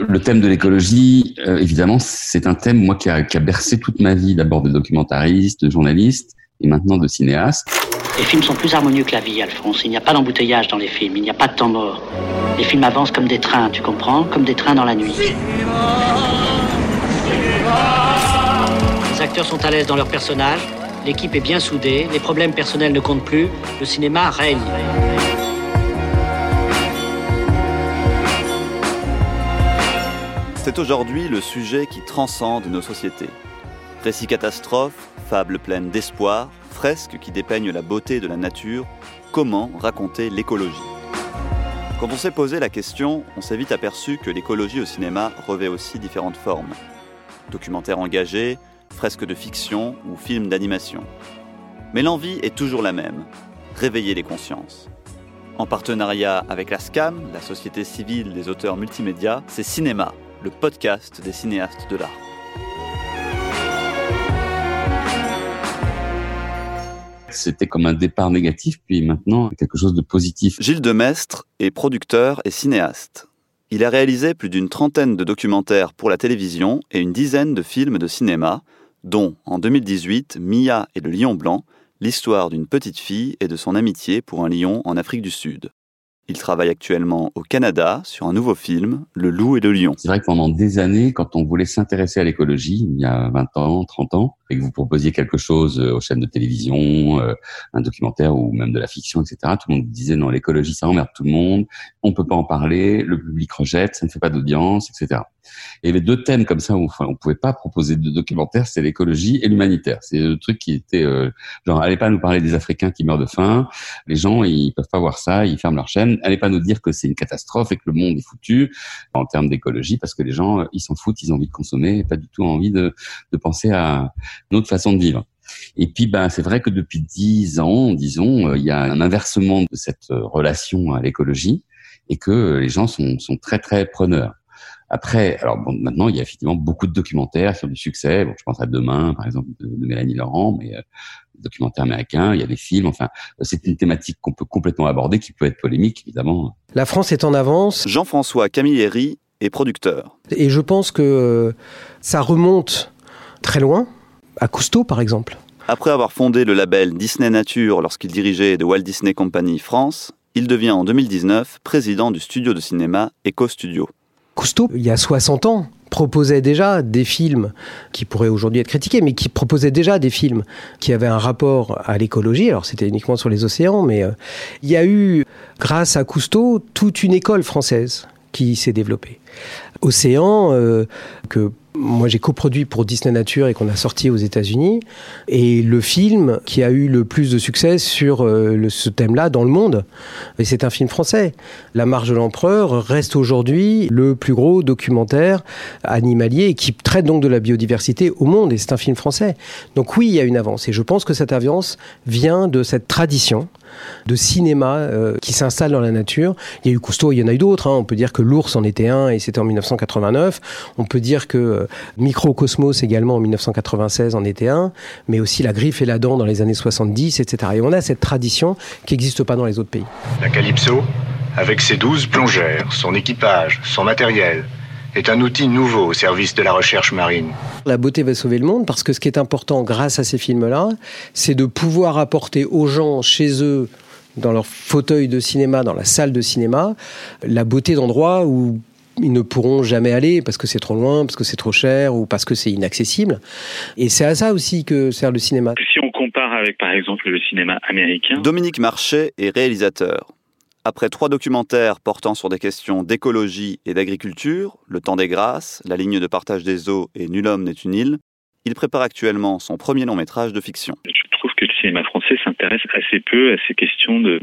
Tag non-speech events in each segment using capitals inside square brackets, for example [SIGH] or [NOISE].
Le thème de l'écologie, euh, évidemment, c'est un thème moi qui a, qui a bercé toute ma vie, d'abord de documentariste, de journaliste et maintenant de cinéaste. Les films sont plus harmonieux que la vie, Alphonse. Il n'y a pas d'embouteillage dans les films, il n'y a pas de temps mort. Les films avancent comme des trains, tu comprends? Comme des trains dans la nuit. Les acteurs sont à l'aise dans leurs personnages, l'équipe est bien soudée, les problèmes personnels ne comptent plus, le cinéma règne. C'est aujourd'hui le sujet qui transcende nos sociétés. Récits catastrophes, fables pleines d'espoir, fresques qui dépeignent la beauté de la nature, comment raconter l'écologie? Quand on s'est posé la question, on s'est vite aperçu que l'écologie au cinéma revêt aussi différentes formes. Documentaires engagés, fresques de fiction ou films d'animation. Mais l'envie est toujours la même, réveiller les consciences. En partenariat avec la SCAM, la Société civile des auteurs multimédia, c'est Cinéma, le podcast des cinéastes de l'art. C'était comme un départ négatif, puis maintenant quelque chose de positif. Gilles Demestre est producteur et cinéaste. Il a réalisé plus d'une trentaine de documentaires pour la télévision et une dizaine de films de cinéma, dont, en 2018, Mia et le lion blanc, l'histoire d'une petite fille et de son amitié pour un lion en Afrique du Sud. Il travaille actuellement au Canada sur un nouveau film, Le loup et le lion. C'est vrai que pendant des années, quand on voulait s'intéresser à l'écologie, il y a 20 ans, 30 ans, et que vous proposiez quelque chose euh, aux chaînes de télévision, euh, un documentaire ou même de la fiction, etc., tout le monde disait non, l'écologie, ça emmerde tout le monde, on peut pas en parler, le public rejette, ça ne fait pas d'audience, etc. Et les deux thèmes comme ça où enfin, on pouvait pas proposer de documentaire, c'est l'écologie et l'humanitaire. C'est le truc qui était euh, genre allez pas nous parler des Africains qui meurent de faim. Les gens ils peuvent pas voir ça, ils ferment leur chaîne. Allez pas nous dire que c'est une catastrophe et que le monde est foutu en termes d'écologie parce que les gens ils s'en foutent, ils ont envie de consommer et pas du tout envie de, de penser à une autre façon de vivre. Et puis, ben, c'est vrai que depuis dix ans, disons, euh, il y a un inversement de cette euh, relation à l'écologie et que les gens sont, sont très très preneurs. Après, alors bon, maintenant, il y a effectivement beaucoup de documentaires qui ont du succès. Bon, je pense à Demain, par exemple, de, Mélanie Laurent, mais euh, documentaires américains, il y a des films. Enfin, c'est une thématique qu'on peut complètement aborder, qui peut être polémique, évidemment. La France est en avance. Jean-François Camilleri est producteur. Et je pense que euh, ça remonte très loin, à Cousteau, par exemple. Après avoir fondé le label Disney Nature lorsqu'il dirigeait The Walt Disney Company France, il devient en 2019 président du studio de cinéma Eco Studio. Cousteau, il y a 60 ans, proposait déjà des films qui pourraient aujourd'hui être critiqués, mais qui proposait déjà des films qui avaient un rapport à l'écologie. Alors c'était uniquement sur les océans, mais euh, il y a eu, grâce à Cousteau, toute une école française qui s'est développée. Océan, euh, que moi j'ai coproduit pour Disney Nature et qu'on a sorti aux États-Unis, et le film qui a eu le plus de succès sur euh, ce thème-là dans le monde. Et c'est un film français. La Marche de l'Empereur reste aujourd'hui le plus gros documentaire animalier qui traite donc de la biodiversité au monde, et c'est un film français. Donc oui, il y a une avance, et je pense que cette avance vient de cette tradition de cinéma euh, qui s'installe dans la nature. Il y a eu Cousteau, il y en a eu d'autres. Hein. On peut dire que l'ours en était un et c'était en 1989. On peut dire que euh, Microcosmos également en 1996 en était un, mais aussi La Griffe et la Dent dans les années 70, etc. Et on a cette tradition qui n'existe pas dans les autres pays. La Calypso, avec ses douze plongeurs, son équipage, son matériel, est un outil nouveau au service de la recherche marine. La beauté va sauver le monde parce que ce qui est important grâce à ces films-là, c'est de pouvoir apporter aux gens chez eux, dans leur fauteuil de cinéma, dans la salle de cinéma, la beauté d'endroits où ils ne pourront jamais aller parce que c'est trop loin, parce que c'est trop cher ou parce que c'est inaccessible. Et c'est à ça aussi que sert le cinéma. Si on compare avec par exemple le cinéma américain. Dominique Marchais est réalisateur. Après trois documentaires portant sur des questions d'écologie et d'agriculture, Le temps des grâces, La ligne de partage des eaux et Nul homme n'est une île, il prépare actuellement son premier long métrage de fiction. Trouve que le cinéma français s'intéresse assez peu à ces questions de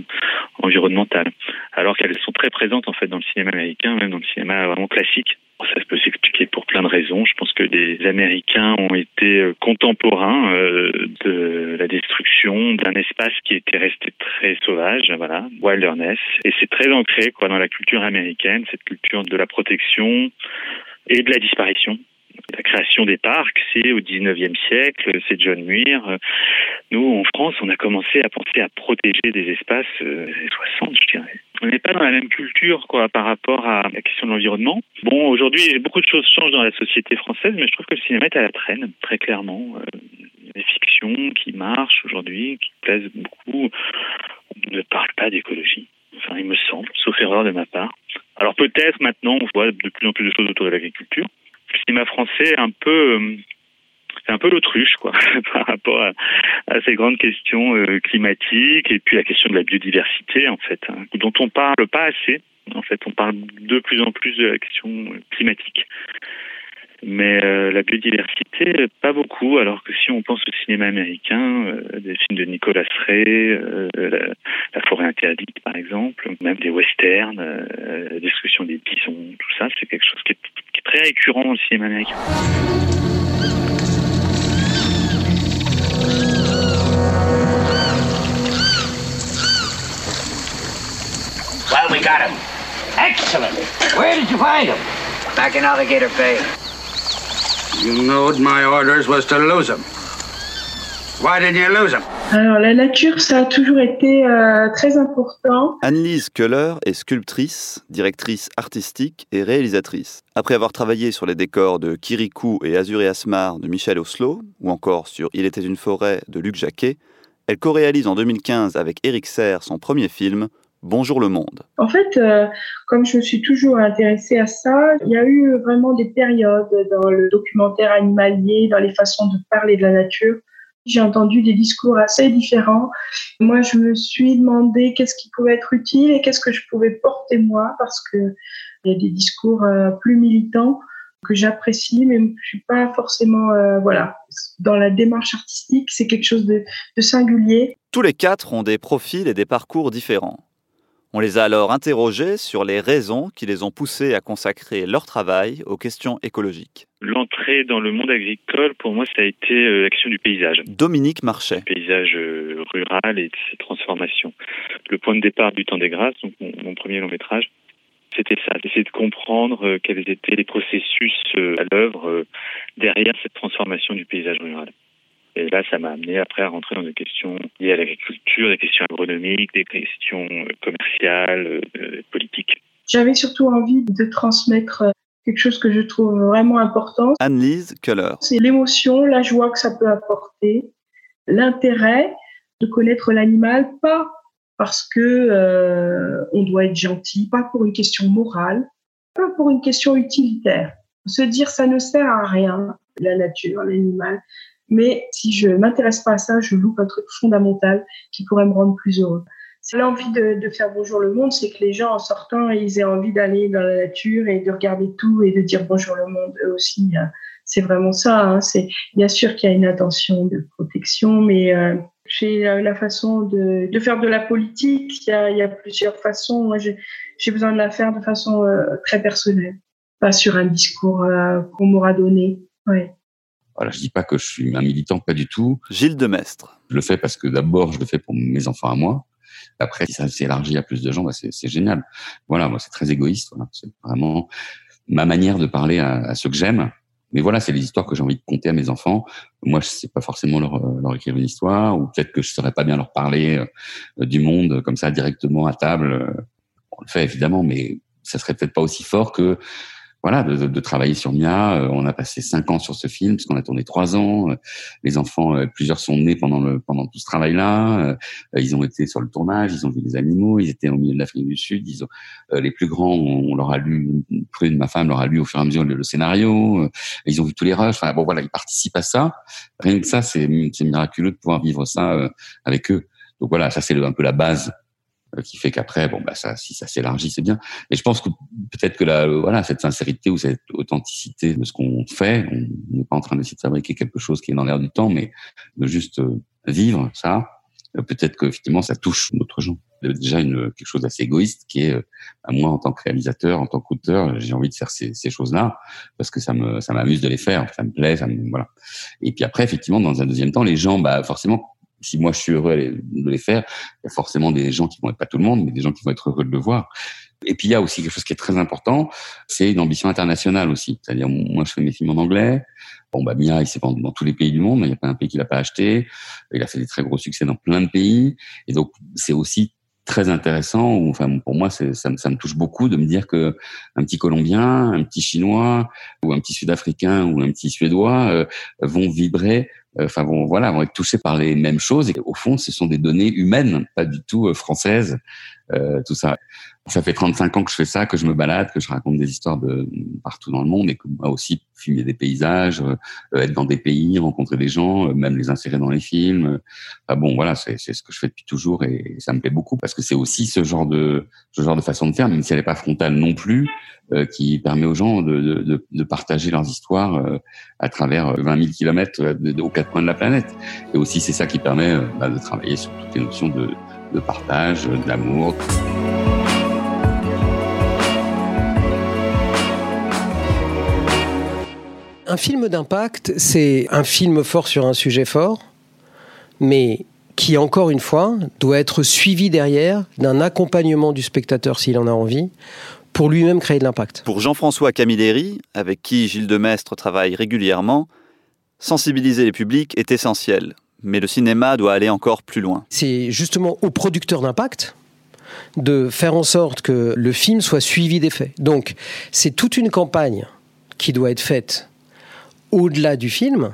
environnementales, alors qu'elles sont très présentes en fait dans le cinéma américain, même dans le cinéma vraiment classique. Ça peut s'expliquer pour plein de raisons. Je pense que les Américains ont été euh, contemporains euh, de la destruction d'un espace qui était resté très sauvage, voilà, wilderness. Et c'est très ancré quoi dans la culture américaine, cette culture de la protection et de la disparition. La création des parcs, c'est au 19e siècle, c'est John Muir. Nous, en France, on a commencé à penser à protéger des espaces euh, 60, je dirais. on n'est pas dans la même culture quoi par rapport à la question de l'environnement. Bon, aujourd'hui, beaucoup de choses changent dans la société française, mais je trouve que le cinéma est à la traîne, très clairement. Euh, des fictions qui marchent aujourd'hui, qui plaisent beaucoup. On ne parle pas d'écologie. Enfin, il me semble, sauf erreur de ma part. Alors peut-être maintenant, on voit de plus en plus de choses autour de l'agriculture. Cinéma français un peu euh, un peu l'autruche quoi [LAUGHS] par rapport à, ces grandes questions euh, climatiques et puis la question de la biodiversité en fait hein, dont on parle pas assez. En fait on parle de plus en plus de la question climatique mais euh, la biodiversité pas beaucoup alors que si on pense au cinéma américain euh, des films de Nicolas Ray euh, la, la, forêt interdite par exemple même des westerns la destruction des bisons tout ça c'est quelque chose qui est, qui est très récurrent dans le cinéma américain Well, we got him. Excellent. Where did you find him? Back in Alligator Bay. You knowed my orders was to lose him. Why did you lose him? Alors, la nature, ça a toujours été euh, très important. Annelise Köhler est sculptrice, directrice artistique et réalisatrice. Après avoir travaillé sur les décors de Kirikou et Azur et Asmar de Michel Oslo, ou encore sur Il était une forêt de Luc Jacquet, elle co-réalise en 2015 avec Eric Serre son premier film, Bonjour le monde. En fait, euh, comme je me suis toujours intéressée à ça, il y a eu vraiment des périodes dans le documentaire animalier, dans les façons de parler de la nature. J'ai entendu des discours assez différents. Moi, je me suis demandé qu'est-ce qui pouvait être utile et qu'est-ce que je pouvais porter moi, parce que il y a des discours euh, plus militants que j'apprécie, mais je suis pas forcément, euh, voilà, dans la démarche artistique, c'est quelque chose de, de singulier. Tous les quatre ont des profils et des parcours différents. On les a alors interrogés sur les raisons qui les ont poussés à consacrer leur travail aux questions écologiques. L'entrée dans le monde agricole, pour moi, ça a été euh, la question du paysage. Dominique Marchais. Le paysage euh, rural et de ses transformations. Le point de départ du Temps des Grâces, donc mon, mon premier long métrage, c'était ça, d'essayer de comprendre euh, quels étaient les processus à l'œuvre derrière cette transformation du paysage rural. Et là, ça m'a amené après à rentrer dans des questions liées à l'agriculture, des questions agronomiques, des questions euh, commerciales, euh, politiques. J'avais surtout envie de transmettre euh, quelque chose que je trouve vraiment important. Anne-Lise Keller. C'est l'émotion, la joie que ça peut apporter, l'intérêt de connaître l'animal, pas parce que euh, on doit être gentil, pas pour une question morale, pas pour une question utilitaire. Se dire ça ne sert à rien, la nature, l'animal, mais si je m'intéresse pas à ça, je loupe un truc fondamental qui pourrait me rendre plus heureux. C'est l'envie de, de, faire bonjour le monde, c'est que les gens en sortant, ils aient envie d'aller dans la nature et de regarder tout et de dire bonjour le monde eux aussi. C'est vraiment ça. Hein. C'est bien sûr qu'il y a une intention de protection, mais euh, chez la façon de, de, faire de la politique, il y a, il y a plusieurs façons. Moi, j'ai besoin de la faire de façon euh, très personnelle, pas sur un discours euh, qu'on m'aura donné. Ouais. Voilà, je dis pas que je suis un militant, pas du tout. Gilles Demestre. Je le fais parce que d'abord, je le fais pour mes enfants à moi. Après, si ça s'élargit à plus de gens, bah c'est génial. Voilà, moi, c'est très égoïste. Voilà. C'est vraiment ma manière de parler à, à ceux que j'aime. Mais voilà, c'est les histoires que j'ai envie de conter à mes enfants. Moi, je sais pas forcément leur, leur écrire une histoire, ou peut-être que je saurais pas bien leur parler euh, du monde comme ça directement à table. On le fait évidemment, mais ça serait peut-être pas aussi fort que voilà, de, de, travailler sur Mia. Euh, on a passé cinq ans sur ce film, puisqu'on a tourné trois ans. Euh, les enfants, euh, plusieurs sont nés pendant le pendant tout ce travail-là. Ils ont été sur le tournage, ils ont vu les animaux, ils étaient au milieu de l'Afrique du Sud. Ils ont, les plus grands, on, leur a lu, Prune, ma femme, leur a lu au fur et à mesure le, scénario. Ils ont vu tous les rushs. Enfin bon, voilà, ils participent à ça. Rien que ça, c'est miraculeux de pouvoir vivre ça avec eux. Donc voilà, ça c'est un peu la base qui fait qu'après, bon, bah ça, si ça s'élargit, c'est bien. Mais je pense que peut-être que la, voilà, cette sincérité ou cette authenticité de ce qu'on fait, on n'est pas en train d'essayer de fabriquer quelque chose qui est dans l'air du temps, mais de juste euh, vivre ça. Euh, peut-être que effectivement, ça touche d'autres gens. Déjà une quelque chose d'assez égoïste qui est, à moi en tant que réalisateur, en tant qu'auteur, j'ai envie de faire ces, ces choses-là parce que ça me ça m'amuse de les faire, ça me plaît, ça me, voilà. Et puis après, effectivement, dans un deuxième temps, les gens, bah forcément si moi je suis heureux de les faire, il y a forcément des gens qui vont être pas tout le monde, mais des gens qui vont être heureux de le voir. Et puis il y a aussi quelque chose qui est très important, c'est une ambition internationale aussi. C'est-à-dire moi je fais mes films en anglais. Bon bah Mia il s'est vendu dans tous les pays du monde, il n'y a pas un pays qu'il a pas acheté. Il a fait des très gros succès dans plein de pays. Et donc c'est aussi très intéressant. Enfin, pour moi, ça, ça me touche beaucoup de me dire que un petit Colombien, un petit Chinois, ou un petit Sud-Africain, ou un petit Suédois euh, vont vibrer enfin bon, voilà, vont être touchés par les mêmes choses. Et au fond, ce sont des données humaines, pas du tout euh, françaises, euh, tout ça. Ça fait 35 ans que je fais ça, que je me balade, que je raconte des histoires de partout dans le monde et que moi aussi filmer des paysages, être dans des pays, rencontrer des gens, même les insérer dans les films. Enfin bon, voilà, c'est ce que je fais depuis toujours et ça me plaît beaucoup parce que c'est aussi ce genre de ce genre de façon de faire, même si elle n'est pas frontale non plus, euh, qui permet aux gens de, de, de partager leurs histoires euh, à travers 20 000 kilomètres aux quatre coins de la planète. Et aussi, c'est ça qui permet euh, bah, de travailler sur toutes les notions de, de partage, d'amour. Un film d'impact, c'est un film fort sur un sujet fort, mais qui, encore une fois, doit être suivi derrière d'un accompagnement du spectateur s'il en a envie, pour lui-même créer de l'impact. Pour Jean-François Camilleri, avec qui Gilles Demestre travaille régulièrement, sensibiliser les publics est essentiel, mais le cinéma doit aller encore plus loin. C'est justement au producteur d'impact de faire en sorte que le film soit suivi des faits. Donc, c'est toute une campagne qui doit être faite au-delà du film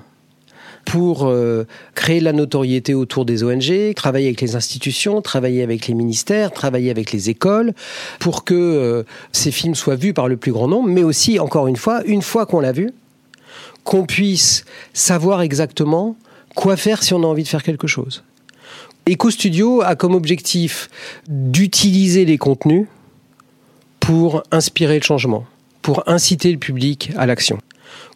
pour euh, créer la notoriété autour des ONG, travailler avec les institutions, travailler avec les ministères, travailler avec les écoles, pour que euh, ces films soient vus par le plus grand nombre, mais aussi, encore une fois, une fois qu'on l'a vu, qu'on puisse savoir exactement quoi faire si on a envie de faire quelque chose. Eco Studio a comme objectif d'utiliser les contenus pour inspirer le changement, pour inciter le public à l'action.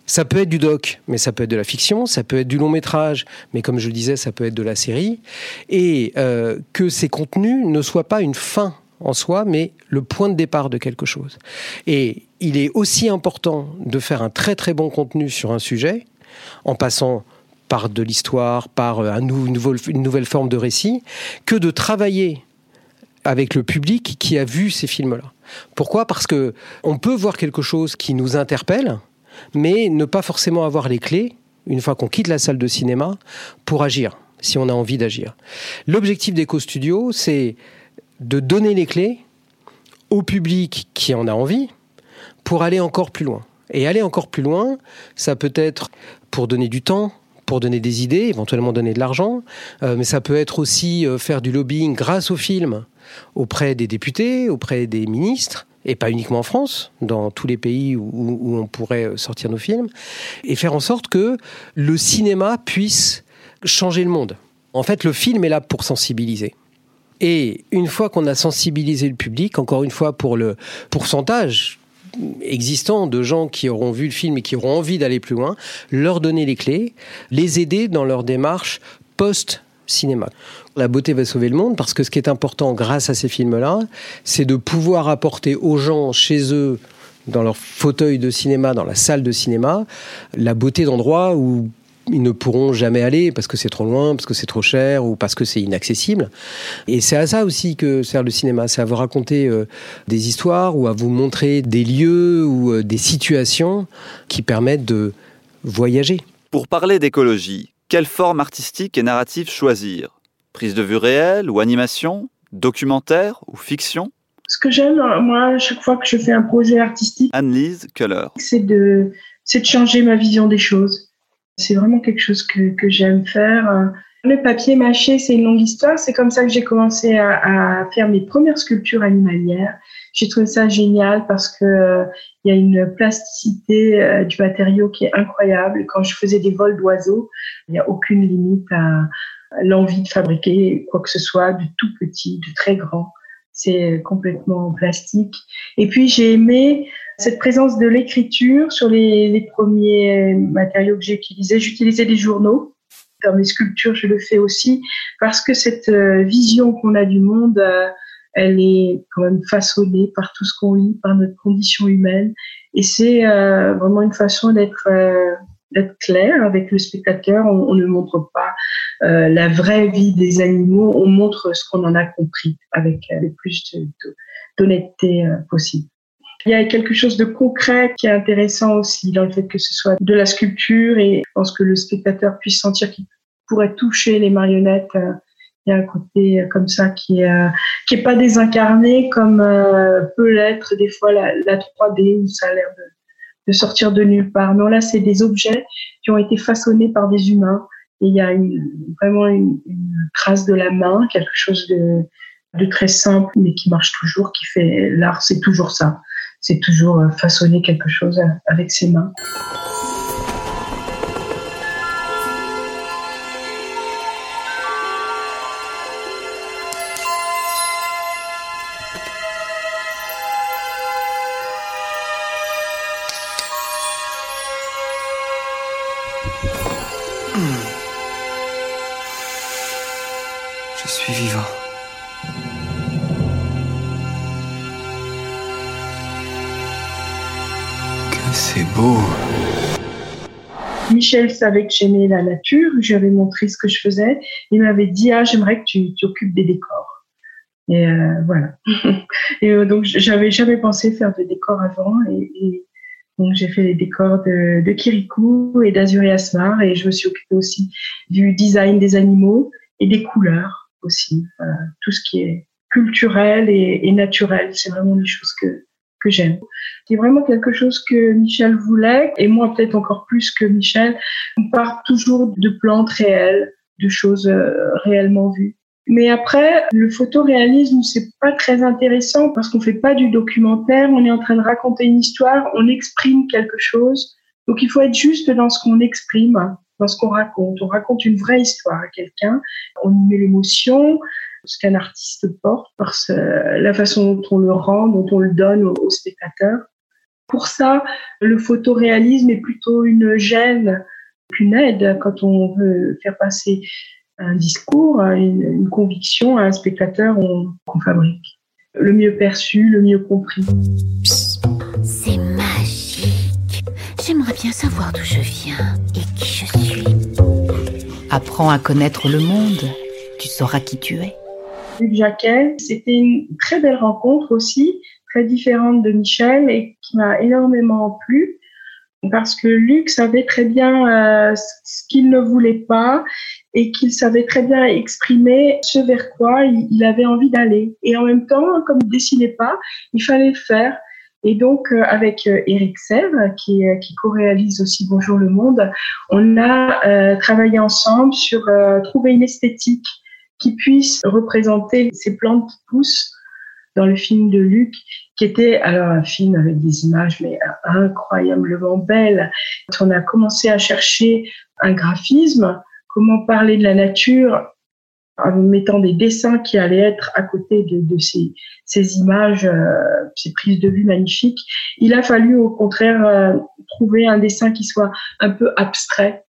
Ça peut être du doc, mais ça peut être de la fiction, ça peut être du long métrage, mais comme je le disais, ça peut être de la série. Et euh, que ces contenus ne soient pas une fin en soi, mais le point de départ de quelque chose. Et il est aussi important de faire un très très bon contenu sur un sujet, en passant par de l'histoire, par un une nouvelle forme de récit, que de travailler avec le public qui a vu ces films-là. Pourquoi? Parce que on peut voir quelque chose qui nous interpelle, mais ne pas forcément avoir les clés, une fois qu'on quitte la salle de cinéma, pour agir, si on a envie d'agir. L'objectif d'Eco Studio, c'est de donner les clés au public qui en a envie pour aller encore plus loin. Et aller encore plus loin, ça peut être pour donner du temps, pour donner des idées, éventuellement donner de l'argent, euh, mais ça peut être aussi euh, faire du lobbying grâce au film auprès des députés, auprès des ministres, et pas uniquement en France, dans tous les pays où, on pourrait sortir nos films, et faire en sorte que le cinéma puisse changer le monde. En fait, le film est là pour sensibiliser. Et une fois qu'on a sensibilisé le public, encore une fois pour le pourcentage existant de gens qui auront vu le film et qui auront envie d'aller plus loin, leur donner les clés, les aider dans leur démarche post cinéma. La beauté va sauver le monde parce que ce qui est important grâce à ces films-là, c'est de pouvoir apporter aux gens chez eux, dans leur fauteuil de cinéma, dans la salle de cinéma, la beauté d'endroits où ils ne pourront jamais aller parce que c'est trop loin, parce que c'est trop cher ou parce que c'est inaccessible. Et c'est à ça aussi que sert le cinéma, c'est à vous raconter euh, des histoires ou à vous montrer des lieux ou euh, des situations qui permettent de voyager. Pour parler d'écologie, quelle forme artistique et narrative choisir? Prise de vue réelle ou animation Documentaire ou fiction? Ce que j'aime, moi, chaque fois que je fais un projet artistique, Anne-Lise Keller, c'est de, de changer ma vision des choses. C'est vraiment quelque chose que, que j'aime faire. Le papier mâché, c'est une longue histoire. C'est comme ça que j'ai commencé à, à, faire mes premières sculptures animalières. J'ai trouvé ça génial parce que euh, il y a une plasticité euh, du matériau qui est incroyable. Quand je faisais des vols d'oiseaux, il n'y a aucune limite à, l'envie de fabriquer quoi que ce soit, du tout petit, du très grand. C'est complètement plastique. Et puis j'ai aimé cette présence de l'écriture sur les, les premiers matériaux que j'ai utilisés. J'utilisais des journaux dans mes sculptures, je le fais aussi parce que cette euh, vision qu'on a du monde, elle est quand même façonnée par tout ce qu'on lit, par notre condition humaine. Et c'est euh, vraiment une façon d'être euh, clair avec le spectateur. On, ne montre pas euh, la vraie vie des animaux, on montre ce qu'on en a compris avec le plus d'honnêteté possible. Il y a quelque chose de concret qui est intéressant aussi dans le fait que ce soit de la sculpture et je pense que le spectateur puisse sentir qu'il pourrait toucher les marionnettes Il y a un côté comme ça qui est qui est pas désincarné comme peut l'être des fois la, la 3D où ça a l'air de, sortir de nulle part. Non, là, c'est des objets qui ont été façonnés par des humains. Et il y a vraiment une, trace de la main, quelque chose de très simple, mais qui marche toujours, qui fait l'art, c'est toujours ça. C'est toujours façonner quelque chose avec ses mains. Michel savait que j'aimais la nature, je lui avais montré ce que je faisais. Il m'avait dit Ah, j'aimerais que tu t'occupes des décors. Et euh, voilà. [LAUGHS] et euh, donc, j'avais jamais pensé faire de décors avant. Et, donc, j'ai fait les décors de, Kirikou et d'Azuri Asmar. Et je me suis occupée aussi du design des animaux et des couleurs aussi. Tout ce qui est culturel et, et naturel, c'est vraiment des choses que, que j'aime. C'est vraiment quelque chose que Michel voulait, et moi peut-être encore plus que Michel. On part toujours de plantes réelles, de choses euh, réellement vues. Mais après, le photoréalisme, c'est pas très intéressant parce qu'on fait pas du documentaire, on est en train de raconter une histoire, on exprime quelque chose. Donc il faut être juste dans ce qu'on exprime, dans ce qu'on raconte. On raconte une vraie histoire à quelqu'un, on y met l'émotion, ce qu'un artiste porte, par la façon dont on le rend, dont on le donne au, spectateur. Pour ça, le photoréalisme est plutôt une gêne qu'une aide quand on veut faire passer un discours, une, une conviction à un spectateur qu'on fabrique. Le mieux perçu, le mieux compris. C'est magique. J'aimerais bien savoir d'où je viens et qui je suis. Apprends à connaître le monde. Tu sauras qui tu es. Luc Jacquet. C'était une très belle rencontre aussi, très différente de Michel et qui m'a énormément plu parce que Luc savait très bien euh, ce qu'il ne voulait pas et qu'il savait très bien exprimer ce vers quoi il, avait envie d'aller. Et en même temps, comme il dessinait pas, il fallait le faire. Et donc, euh, avec euh, Eric Sèvres, qui, qui co-réalise aussi Bonjour le Monde, on a travaillé ensemble sur trouver une esthétique qui puisse représenter ces plantes qui poussent dans le film de Luc, qui était alors un film avec des images mais incroyablement belles. Quand on a commencé à chercher un graphisme, comment parler de la nature en mettant des dessins qui allaient être à côté de, ces, images, euh, ces prises de vue magnifiques, il a fallu au contraire euh, trouver un dessin qui soit un peu abstrait,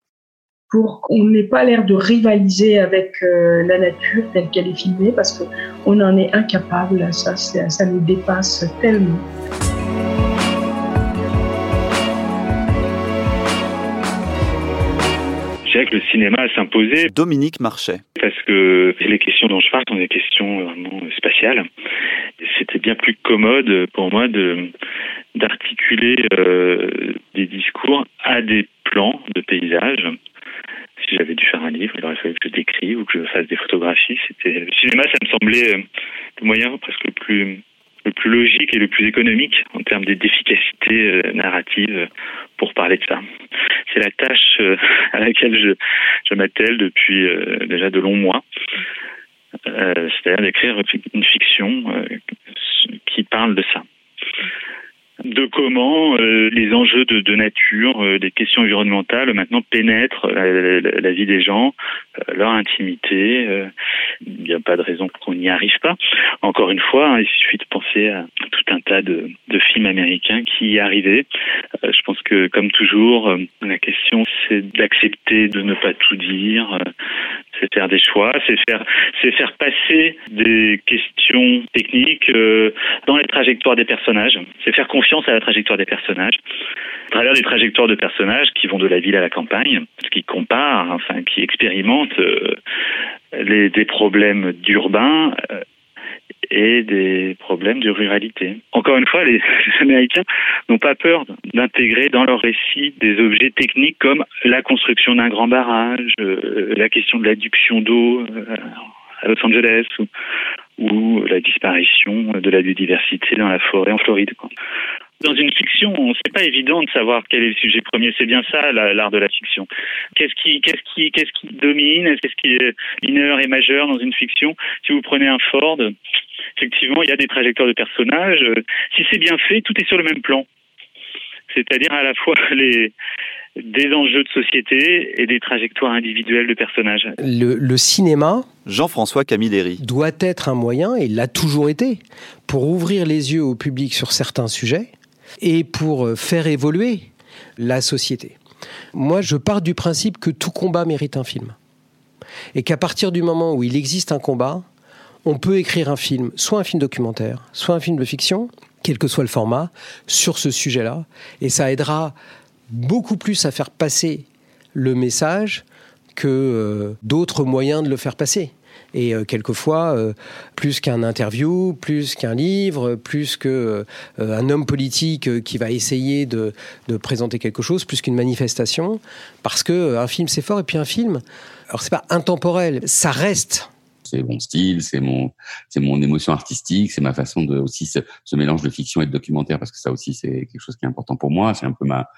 pour qu'on n'ait pas l'air de rivaliser avec euh, la nature telle qu'elle est filmée, parce qu'on en est incapable. Ça, ça nous dépasse tellement. Je dirais que le cinéma s'imposé. Dominique Marchais. Parce que les questions dont je parle sont des questions vraiment spatiales. C'était bien plus commode pour moi de d'articuler euh, des discours à des plans de paysages si j'avais dû faire un livre, il aurait fallu que je décrive ou que je fasse des photographies. C'était le cinéma, ça me semblait euh, le moyen presque le plus le plus logique et le plus économique en termes d'efficacité euh, narrative pour parler de ça. C'est la tâche euh, à laquelle je, je m'attelle depuis déjà de longs mois. C'est-à-dire d'écrire une fiction qui parle de ça de comment euh, les enjeux de, de nature, euh, des questions environnementales maintenant pénètrent la, la, vie des gens, euh, leur intimité. Il n'y a pas de raison qu'on n'y arrive pas. Encore une fois, hein, il suffit de penser à tout un tas de, de films américains qui y arrivaient. je pense comme toujours, la question c'est d'accepter de ne pas tout dire, c'est faire des choix, c'est faire, c'est faire passer des questions techniques euh, dans les trajectoires des personnages, c'est faire confiance à la trajectoire des personnages, à travers des trajectoires de personnages qui vont de la ville à la campagne, qui comparent, enfin, qui expérimentent euh, les, des problèmes d'urbain euh, et des problèmes de ruralité. Encore une fois, [LAUGHS] les Américains n'ont pas peur d'intégrer dans leur récit des objets techniques comme la construction d'un grand barrage, euh, la question de l'adduction d'eau euh, à Los Angeles ou, la disparition de la biodiversité dans la forêt en Floride. Dans une fiction, c'est pas évident de savoir quel est le sujet premier. C'est bien ça l'art de la fiction. Qu'est-ce qui, qu'est-ce qui, qu'est-ce qui domine? Qu'est-ce qui est mineur et majeur dans une fiction? Si vous prenez un Ford, effectivement, il y a des trajectoires de personnages. Si c'est bien fait, tout est sur le même plan. C'est-à-dire à la fois [LAUGHS] les, des enjeux de société et des trajectoires individuelles de personnages. Le, le cinéma, Jean-François Camilleri, doit être un moyen, et l'a toujours été, pour ouvrir les yeux au public sur certains sujets et pour euh, faire évoluer la société. Moi, je pars du principe que tout combat mérite un film. Et qu'à partir du moment où il existe un combat, on peut écrire un film, soit un film documentaire, soit un film de fiction, quel que soit le format, sur ce sujet-là. Et ça aidera beaucoup plus à faire passer le message que euh, d'autres moyens de le faire passer. Et euh, quelquefois, euh, plus qu'un interview, plus qu'un livre, plus qu'un un homme politique qui va essayer de, de présenter quelque chose, plus qu'une manifestation, parce que un film c'est fort et puis un film, alors c'est pas intemporel, ça reste c'est mon style, c'est mon, c'est mon émotion artistique, c'est ma façon de aussi ce, ce, mélange de fiction et de documentaire parce que ça aussi c'est quelque chose qui est important pour moi. C'est un peu ma,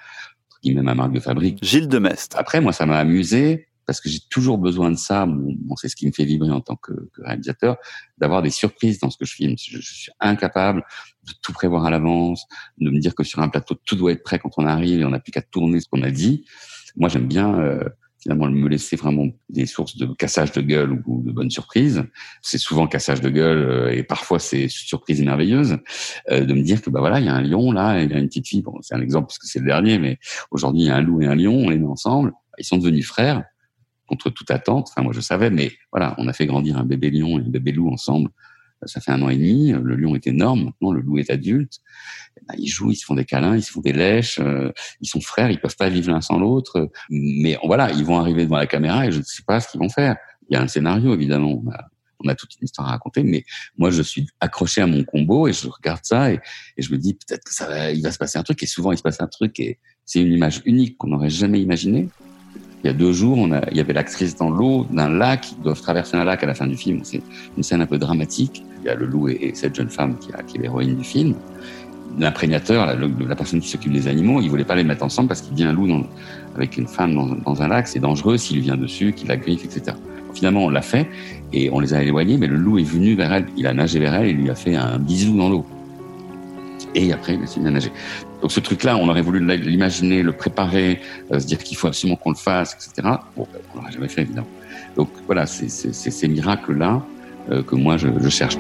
ma marque de fabrique. Gilles Demestre. Après, moi, ça m'a amusé parce que j'ai toujours besoin de ça. Bon, c'est ce qui me fait vibrer en tant que, réalisateur, d'avoir des surprises dans ce que je filme. Je, suis incapable de tout prévoir à l'avance, de me dire que sur un plateau tout doit être prêt quand on arrive et on n'a plus qu'à tourner ce qu'on a dit. Moi, j'aime bien euh, finalement me laisser vraiment des sources de cassage de gueule ou de bonnes surprises. C'est souvent cassage de gueule euh, et parfois c'est surprise merveilleuse euh, de me dire que bah voilà il y a un lion là, il y a une petite fille. Bon c'est un exemple parce que c'est le dernier, mais aujourd'hui il y a un loup et un lion, on les met ensemble, ils sont devenus frères contre toute attente. Enfin moi je savais, mais voilà on a fait grandir un bébé lion et un bébé loup ensemble ça fait un an et demi. Le lion est énorme. Maintenant, le loup est adulte. Ben, ils jouent, ils se font des câlins, ils se font des lèches. Euh, ils sont frères, ils peuvent pas vivre l'un sans l'autre. Mais voilà, ils vont arriver devant la caméra et je ne sais pas ce qu'ils vont faire. Il y a un scénario, évidemment. On a, on a, toute une histoire à raconter, mais moi, je suis accroché à mon combo et je regarde ça et, et je me dis peut-être que ça va, il va se passer un truc. Et souvent, il se passe un truc et c'est une image unique qu'on n'aurait jamais imaginée. Il y a deux jours, on a, il y avait l'actrice dans l'eau d'un lac. Ils doivent traverser un lac à la fin du film. C'est une scène un peu dramatique. Il y a le loup et, et cette jeune femme qui, a, qui est l'héroïne du film. L'imprénateur, la, personne qui s'occupe des animaux, il voulait pas les mettre ensemble parce qu'il dit un loup avec une femme dans, un lac, c'est dangereux s'il vient dessus, qu'il la griffe, etc. Finalement, on l'a fait et on les a éloignés, mais le loup est venu vers elle. Il a nagé vers elle et lui a fait un bisou dans l'eau. Et après, il a nager. Donc ce truc-là, on aurait voulu l'imaginer, le préparer, euh, se dire qu'il faut absolument qu'on le fasse, etc. Bon, ben, on l'aurait jamais fait, évidemment. Donc voilà, c'est ces miracles-là euh, que moi, je, je cherche.